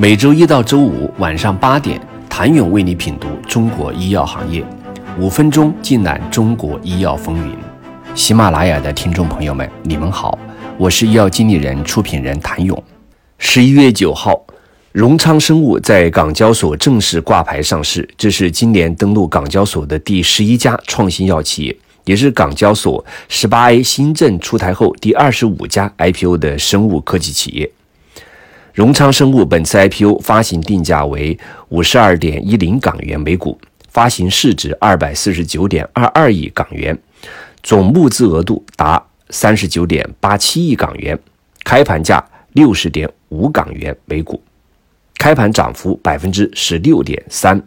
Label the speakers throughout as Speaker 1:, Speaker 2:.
Speaker 1: 每周一到周五晚上八点，谭勇为你品读中国医药行业，五分钟尽览中国医药风云。喜马拉雅的听众朋友们，你们好，我是医药经理人、出品人谭勇。十一月九号，荣昌生物在港交所正式挂牌上市，这是今年登陆港交所的第十一家创新药企业，也是港交所十八 A 新政出台后第二十五家 IPO 的生物科技企业。荣昌生物本次 IPO 发行定价为五十二点一零港元每股，发行市值二百四十九点二二亿港元，总募资额度达三十九点八七亿港元，开盘价六十点五港元每股，开盘涨幅百分之十六点三，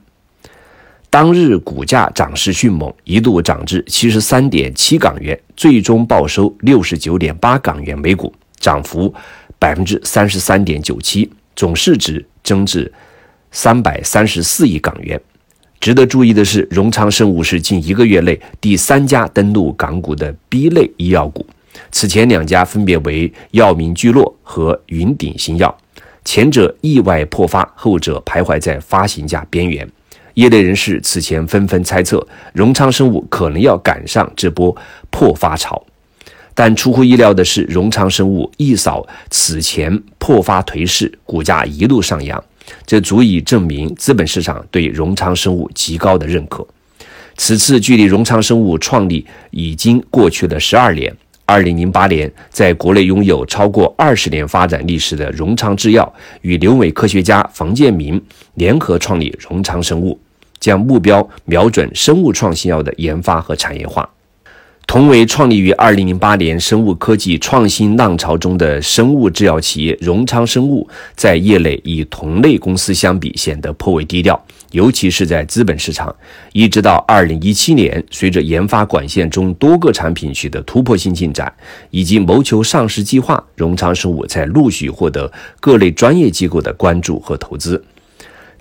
Speaker 1: 当日股价涨势迅猛，一度涨至七十三点七港元，最终报收六十九点八港元每股，涨幅。百分之三十三点九七，总市值增至三百三十四亿港元。值得注意的是，荣昌生物是近一个月内第三家登陆港股的 B 类医药股，此前两家分别为药明聚落和云顶新药，前者意外破发，后者徘徊在发行价边缘。业内人士此前纷纷猜测，荣昌生物可能要赶上这波破发潮。但出乎意料的是，荣昌生物一扫此前破发颓势，股价一路上扬，这足以证明资本市场对荣昌生物极高的认可。此次距离荣昌生物创立已经过去了十二年。二零零八年，在国内拥有超过二十年发展历史的荣昌制药与留美科学家房建明联合创立荣昌生物，将目标瞄准生物创新药的研发和产业化。同为创立于二零零八年生物科技创新浪潮中的生物制药企业荣昌生物，在业内与同类公司相比显得颇为低调，尤其是在资本市场。一直到二零一七年，随着研发管线中多个产品取得突破性进展，以及谋求上市计划，荣昌生物才陆续获得各类专业机构的关注和投资。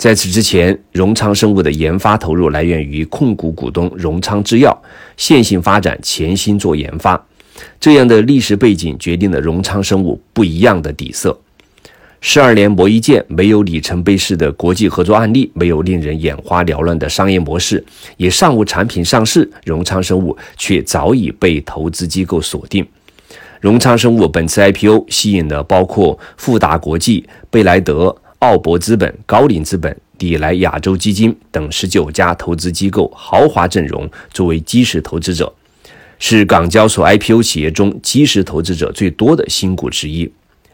Speaker 1: 在此之前，荣昌生物的研发投入来源于控股股东荣昌制药，线性发展，潜心做研发。这样的历史背景决定了荣昌生物不一样的底色。十二年磨一剑，没有里程碑式的国际合作案例，没有令人眼花缭乱的商业模式，也尚无产品上市，荣昌生物却早已被投资机构锁定。荣昌生物本次 IPO 吸引了包括富达国际、贝莱德。奥博资本、高瓴资本、里来亚洲基金等十九家投资机构豪华阵容作为基石投资者，是港交所 IPO 企业中基石投资者最多的新股之一。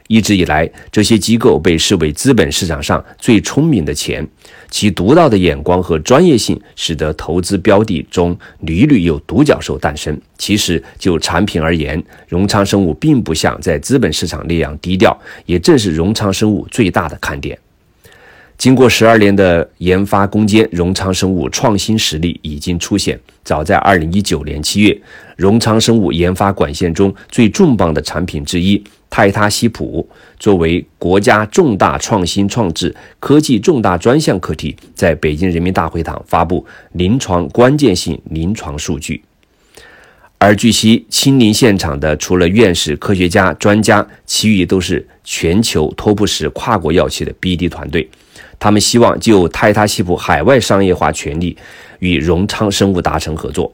Speaker 1: 一直以来，这些机构被视为资本市场上最聪明的钱，其独到的眼光和专业性，使得投资标的中屡屡有独角兽诞生。其实，就产品而言，荣昌生物并不像在资本市场那样低调，也正是荣昌生物最大的看点。经过十二年的研发攻坚，荣昌生物创新实力已经出现。早在二零一九年七月，荣昌生物研发管线中最重磅的产品之一泰他西普，作为国家重大创新创制科技重大专项课题，在北京人民大会堂发布临床关键性临床数据。而据悉，亲临现场的除了院士、科学家、专家，其余都是全球托布什跨国药企的 BD 团队。他们希望就泰他西普海外商业化权利与荣昌生物达成合作。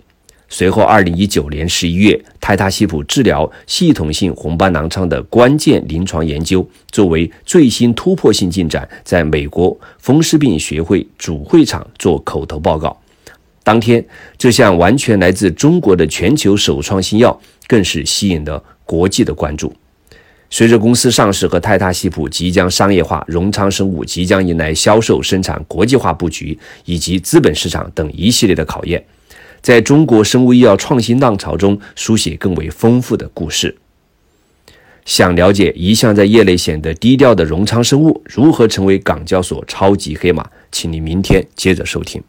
Speaker 1: 随后，二零一九年十一月，泰他西普治疗系统性红斑狼疮的关键临床研究作为最新突破性进展，在美国风湿病学会主会场做口头报告。当天，这项完全来自中国的全球首创新药，更是吸引了国际的关注。随着公司上市和泰他西普即将商业化，荣昌生物即将迎来销售、生产、国际化布局以及资本市场等一系列的考验，在中国生物医药创新浪潮中书写更为丰富的故事。想了解一向在业内显得低调的荣昌生物如何成为港交所超级黑马，请你明天接着收听。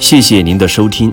Speaker 1: 谢谢您的收听。